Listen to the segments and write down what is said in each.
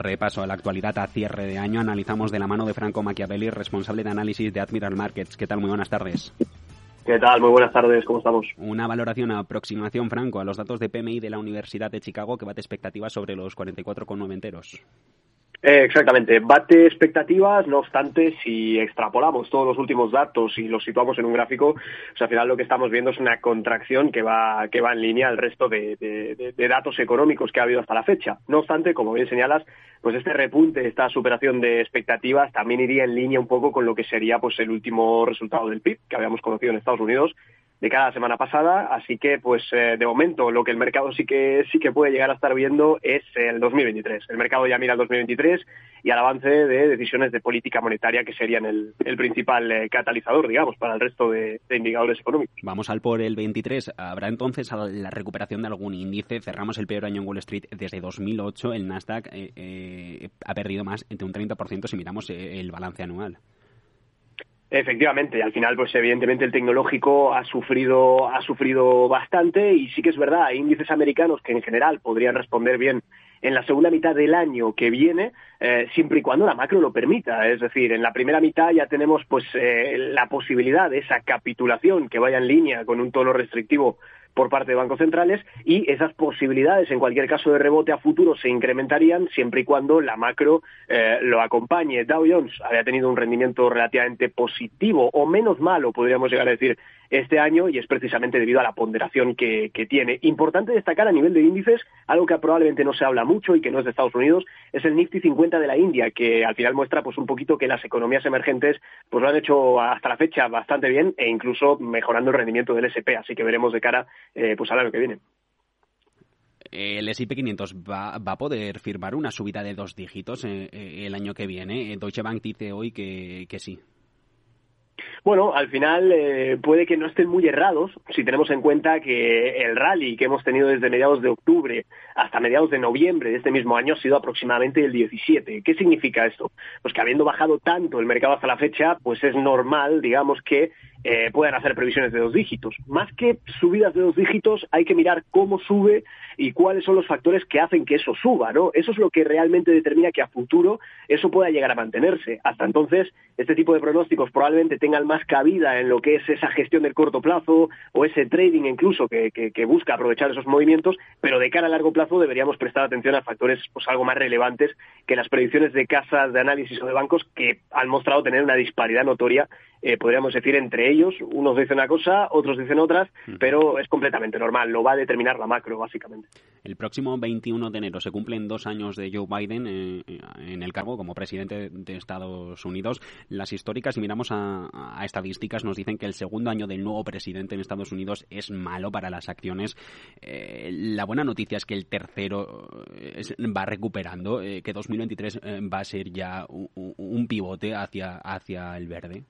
repaso a la actualidad a cierre de año. Analizamos de la mano de Franco Machiavelli, responsable de análisis de Admiral Markets. ¿Qué tal? Muy buenas tardes. ¿Qué tal? Muy buenas tardes, ¿cómo estamos? Una valoración, aproximación, Franco, a los datos de PMI de la Universidad de Chicago que bate expectativas sobre los 44,9 enteros. Eh, exactamente, bate expectativas, no obstante, si extrapolamos todos los últimos datos y los situamos en un gráfico, pues al final lo que estamos viendo es una contracción que va, que va en línea al resto de, de, datos económicos que ha habido hasta la fecha. No obstante, como bien señalas, pues este repunte, esta superación de expectativas también iría en línea un poco con lo que sería pues el último resultado del PIB que habíamos conocido en Estados Unidos de cada semana pasada, así que pues eh, de momento lo que el mercado sí que sí que puede llegar a estar viendo es el 2023. El mercado ya mira el 2023 y al avance de decisiones de política monetaria que serían el, principal eh, catalizador, digamos, para el resto de, indicadores económicos. Vamos al por el 23. ¿Habrá entonces la recuperación de algún índice? Cerramos el peor año en Wall Street desde 2008. El Nasdaq eh, ha perdido más de un 30% si miramos el balance anual. Efectivamente, al final, pues evidentemente el tecnológico ha sufrido, ha sufrido bastante y sí que es verdad, hay índices americanos que en general podrían responder bien en la segunda mitad del año que viene, eh, siempre y cuando la macro lo permita. Es decir, en la primera mitad ya tenemos pues eh, la posibilidad de esa capitulación que vaya en línea con un tono restrictivo por parte de bancos centrales y esas posibilidades, en cualquier caso de rebote a futuro, se incrementarían siempre y cuando la macro eh, lo acompañe. Dow Jones había tenido un rendimiento relativamente positivo o menos malo, podríamos llegar a decir, este año y es precisamente debido a la ponderación que, que tiene. Importante destacar a nivel de índices, algo que probablemente no se habla mucho y que no es de Estados Unidos, es el Nifty 50 de la India, que al final muestra pues un poquito que las economías emergentes pues lo han hecho hasta la fecha bastante bien e incluso mejorando el rendimiento del SP, así que veremos de cara eh, pues al año que viene. El S&P 500 va, va, a poder firmar una subida de dos dígitos eh, eh, el año que viene. Deutsche Bank dice hoy que, que sí. Bueno, al final eh, puede que no estén muy errados si tenemos en cuenta que el rally que hemos tenido desde mediados de octubre hasta mediados de noviembre de este mismo año ha sido aproximadamente el 17. ¿Qué significa esto? Pues que habiendo bajado tanto el mercado hasta la fecha, pues es normal, digamos, que eh, puedan hacer previsiones de dos dígitos. Más que subidas de dos dígitos, hay que mirar cómo sube y cuáles son los factores que hacen que eso suba, ¿no? Eso es lo que realmente determina que a futuro eso pueda llegar a mantenerse. Hasta entonces, este tipo de pronósticos probablemente tengan más cabida en lo que es esa gestión del corto plazo o ese trading incluso que, que, busca aprovechar esos movimientos, pero de cara a largo plazo deberíamos prestar atención a factores pues algo más relevantes que las predicciones de casas de análisis o de bancos que han mostrado tener una disparidad notoria eh, podríamos decir, entre ellos. Unos dicen una cosa, otros dicen otras, pero es completamente normal. Lo va a determinar la macro, básicamente. El próximo 21 de enero se cumplen dos años de Joe Biden eh, en el cargo como presidente de Estados Unidos. Las históricas, si miramos a, estadísticas, nos dicen que el segundo año del nuevo presidente en Estados Unidos es malo para las acciones. Eh, la buena noticia es que el tercero va recuperando, que 2023 va a ser ya un, un pivote hacia, hacia el verde.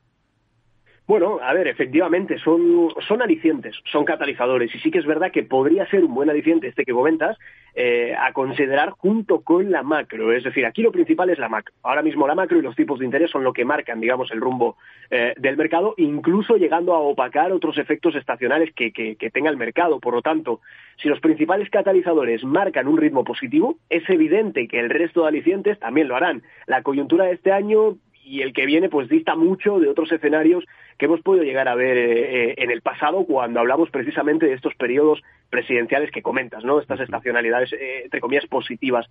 Bueno, a ver, efectivamente, son, son alicientes, son catalizadores, y sí que es verdad que podría ser un buen aliciente este que comentas eh, a considerar junto con la macro. Es decir, aquí lo principal es la macro. Ahora mismo la macro y los tipos de interés son lo que marcan, digamos, el rumbo eh, del mercado, incluso llegando a opacar otros efectos estacionales que, que, que tenga el mercado. Por lo tanto, si los principales catalizadores marcan un ritmo positivo, es evidente que el resto de alicientes también lo harán. La coyuntura de este año y el que viene pues dista mucho de otros escenarios que hemos podido llegar a ver eh, eh, en el pasado cuando hablamos precisamente de estos periodos presidenciales que comentas, ¿no? Estas estacionalidades, eh, entre comillas, positivas.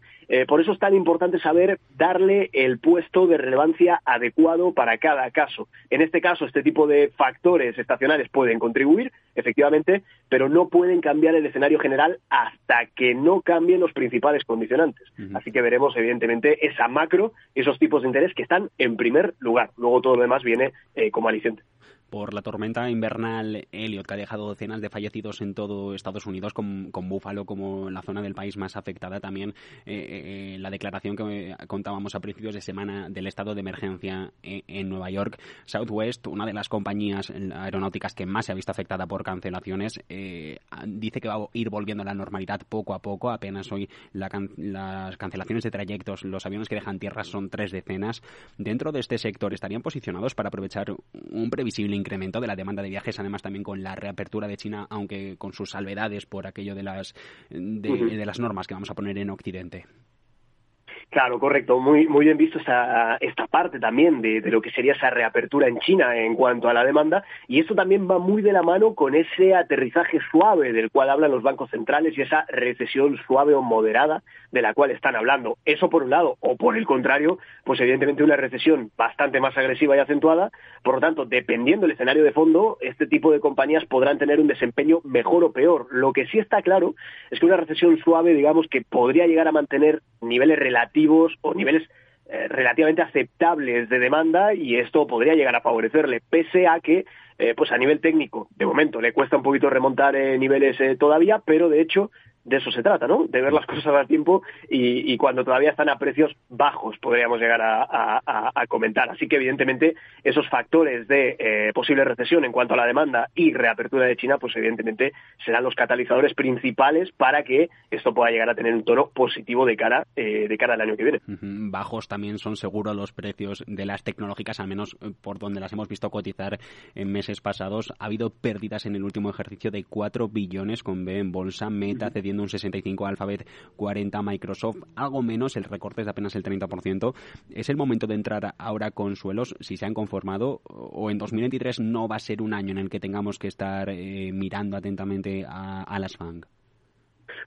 por eso es tan importante saber darle el puesto de relevancia adecuado para cada caso. En este caso, este tipo de factores estacionales pueden contribuir, efectivamente, pero no pueden cambiar el escenario general hasta que no cambien los principales condicionantes. Así que veremos, evidentemente, esa macro, esos tipos de interés que están en primer lugar. Luego todo lo demás viene como aliciente por la tormenta invernal Elliot, que ha dejado docenas de fallecidos en todo Estados Unidos, con, con Búfalo como la zona del país más afectada. También eh, eh, la declaración que contábamos a principios de semana del estado de emergencia en, Nueva York. Southwest, una de las compañías aeronáuticas que más se ha visto afectada por cancelaciones, eh, dice que va a ir volviendo a la normalidad poco a poco. Apenas hoy las cancelaciones de trayectos, los aviones que dejan tierra son tres decenas. Dentro de este sector, ¿estarían posicionados para aprovechar un previsible incremento de la demanda de viajes, además también con la reapertura de China, aunque con sus salvedades por aquello de las, de, las normas que vamos a poner en Occidente. Claro, correcto. Muy, muy bien visto esta, esta parte también de, de, lo que sería esa reapertura en China en cuanto a la demanda. Y esto también va muy de la mano con ese aterrizaje suave del cual hablan los bancos centrales y esa recesión suave o moderada de la cual están hablando. Eso por un lado. O por el contrario, pues evidentemente una recesión bastante más agresiva y acentuada. Por lo tanto, dependiendo del escenario de fondo, este tipo de compañías podrán tener un desempeño mejor o peor. Lo que sí está claro es que una recesión suave, digamos, que podría llegar a mantener niveles relativos o niveles eh, relativamente aceptables de demanda y esto podría llegar a favorecerle, pese a que, eh, pues a nivel técnico, de momento le cuesta un poquito remontar eh, niveles todavía, pero de hecho de eso se trata, ¿no? De ver las cosas a tiempo y, cuando todavía están a precios bajos, podríamos llegar a, comentar. Así que, evidentemente, esos factores de eh, posible recesión en cuanto a la demanda y reapertura de China, pues evidentemente serán los catalizadores principales para que esto pueda llegar a tener un tono positivo de cara, eh, de cara al año que viene. Bajos también son seguros los precios de las tecnológicas, al menos eh, por donde las hemos visto cotizar en meses pasados. Ha habido pérdidas en el último ejercicio de 4 billones con B en bolsa, Meta cediendo un 65 Alphabet, 40 Microsoft, algo menos, el recorte es de apenas el 30%. ¿Es el momento de entrar ahora con suelos, si se han conformado, o en 2023 no va a ser un año en el que tengamos que estar eh, mirando atentamente a, las FANG?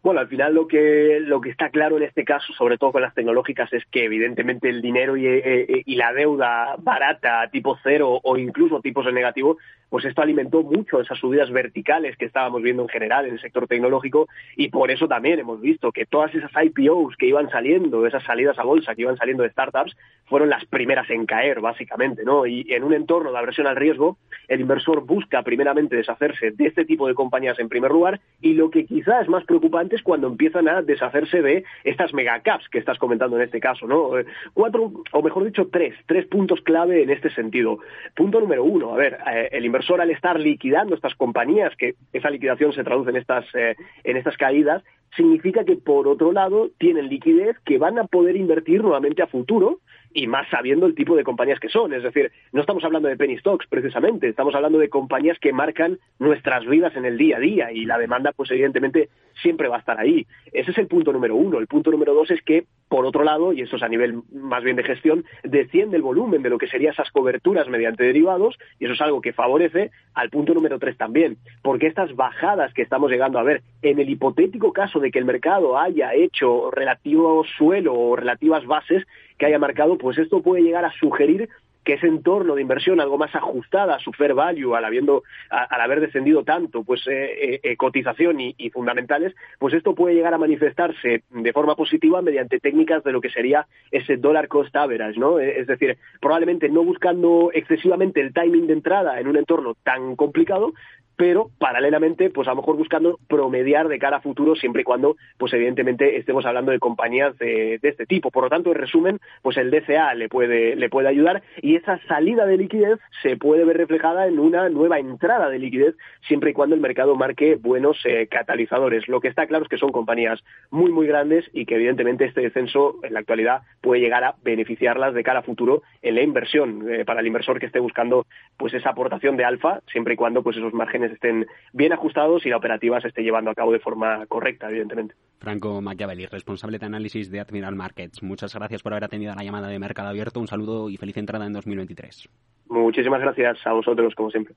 Bueno, al final lo que, lo que está claro en este caso, sobre todo con las tecnológicas, es que evidentemente el dinero y, eh, eh, y la deuda barata, tipo cero o incluso tipos de negativo, pues esto alimentó mucho esas subidas verticales que estábamos viendo en general en el sector tecnológico y por eso también hemos visto que todas esas IPOs que iban saliendo, esas salidas a bolsa que iban saliendo de startups, fueron las primeras en caer, básicamente, ¿no? Y en un entorno de aversión al riesgo, el inversor busca primeramente deshacerse de este tipo de compañías en primer lugar y lo que quizá es más preocupante es cuando empiezan a deshacerse de estas megacaps que estás comentando en este caso, ¿no? Eh, cuatro, o mejor dicho, tres, tres puntos clave en este sentido. Punto número uno, a ver, eh, el inversor al estar liquidando estas compañías, que esa liquidación se traduce en estas, eh, en estas caídas, significa que por otro lado tienen liquidez que van a poder invertir nuevamente a futuro y más sabiendo el tipo de compañías que son. Es decir, no estamos hablando de penny stocks precisamente, estamos hablando de compañías que marcan nuestras vidas en el día a día y la demanda, pues evidentemente, siempre va a estar ahí. Ese es el punto número uno. El punto número dos es que, por otro lado, y eso es a nivel más bien de gestión, desciende el volumen de lo que serían esas coberturas mediante derivados y eso es algo que favorece al punto número tres también, porque estas bajadas que estamos llegando a ver, en el hipotético caso de que el mercado haya hecho relativo suelo o relativas bases, que haya marcado, pues esto puede llegar a sugerir que ese entorno de inversión algo más ajustada a su fair value, al, habiendo, al haber descendido tanto pues eh, eh, eh, cotización y, fundamentales, pues esto puede llegar a manifestarse de forma positiva mediante técnicas de lo que sería ese dólar cost average, ¿no? Es decir, probablemente no buscando excesivamente el timing de entrada en un entorno tan complicado, pero paralelamente, pues a lo mejor buscando promediar de cara a futuro siempre y cuando, pues evidentemente estemos hablando de compañías de, este tipo. Por lo tanto, en resumen, pues el DCA le puede, le puede ayudar y esa salida de liquidez se puede ver reflejada en una nueva entrada de liquidez siempre y cuando el mercado marque buenos eh, catalizadores. Lo que está claro es que son compañías muy, muy grandes y que evidentemente este descenso en la actualidad puede llegar a beneficiarlas de cara a futuro en la inversión eh, para el inversor que esté buscando pues esa aportación de alfa siempre y cuando pues esos márgenes estén bien ajustados y la operativa se esté llevando a cabo de forma correcta, evidentemente. Franco Machiavelli, responsable de análisis de Admiral Markets. Muchas gracias por haber atendido la llamada de Mercado Abierto. Un saludo y feliz entrada en 2023. Muchísimas gracias a vosotros, como siempre.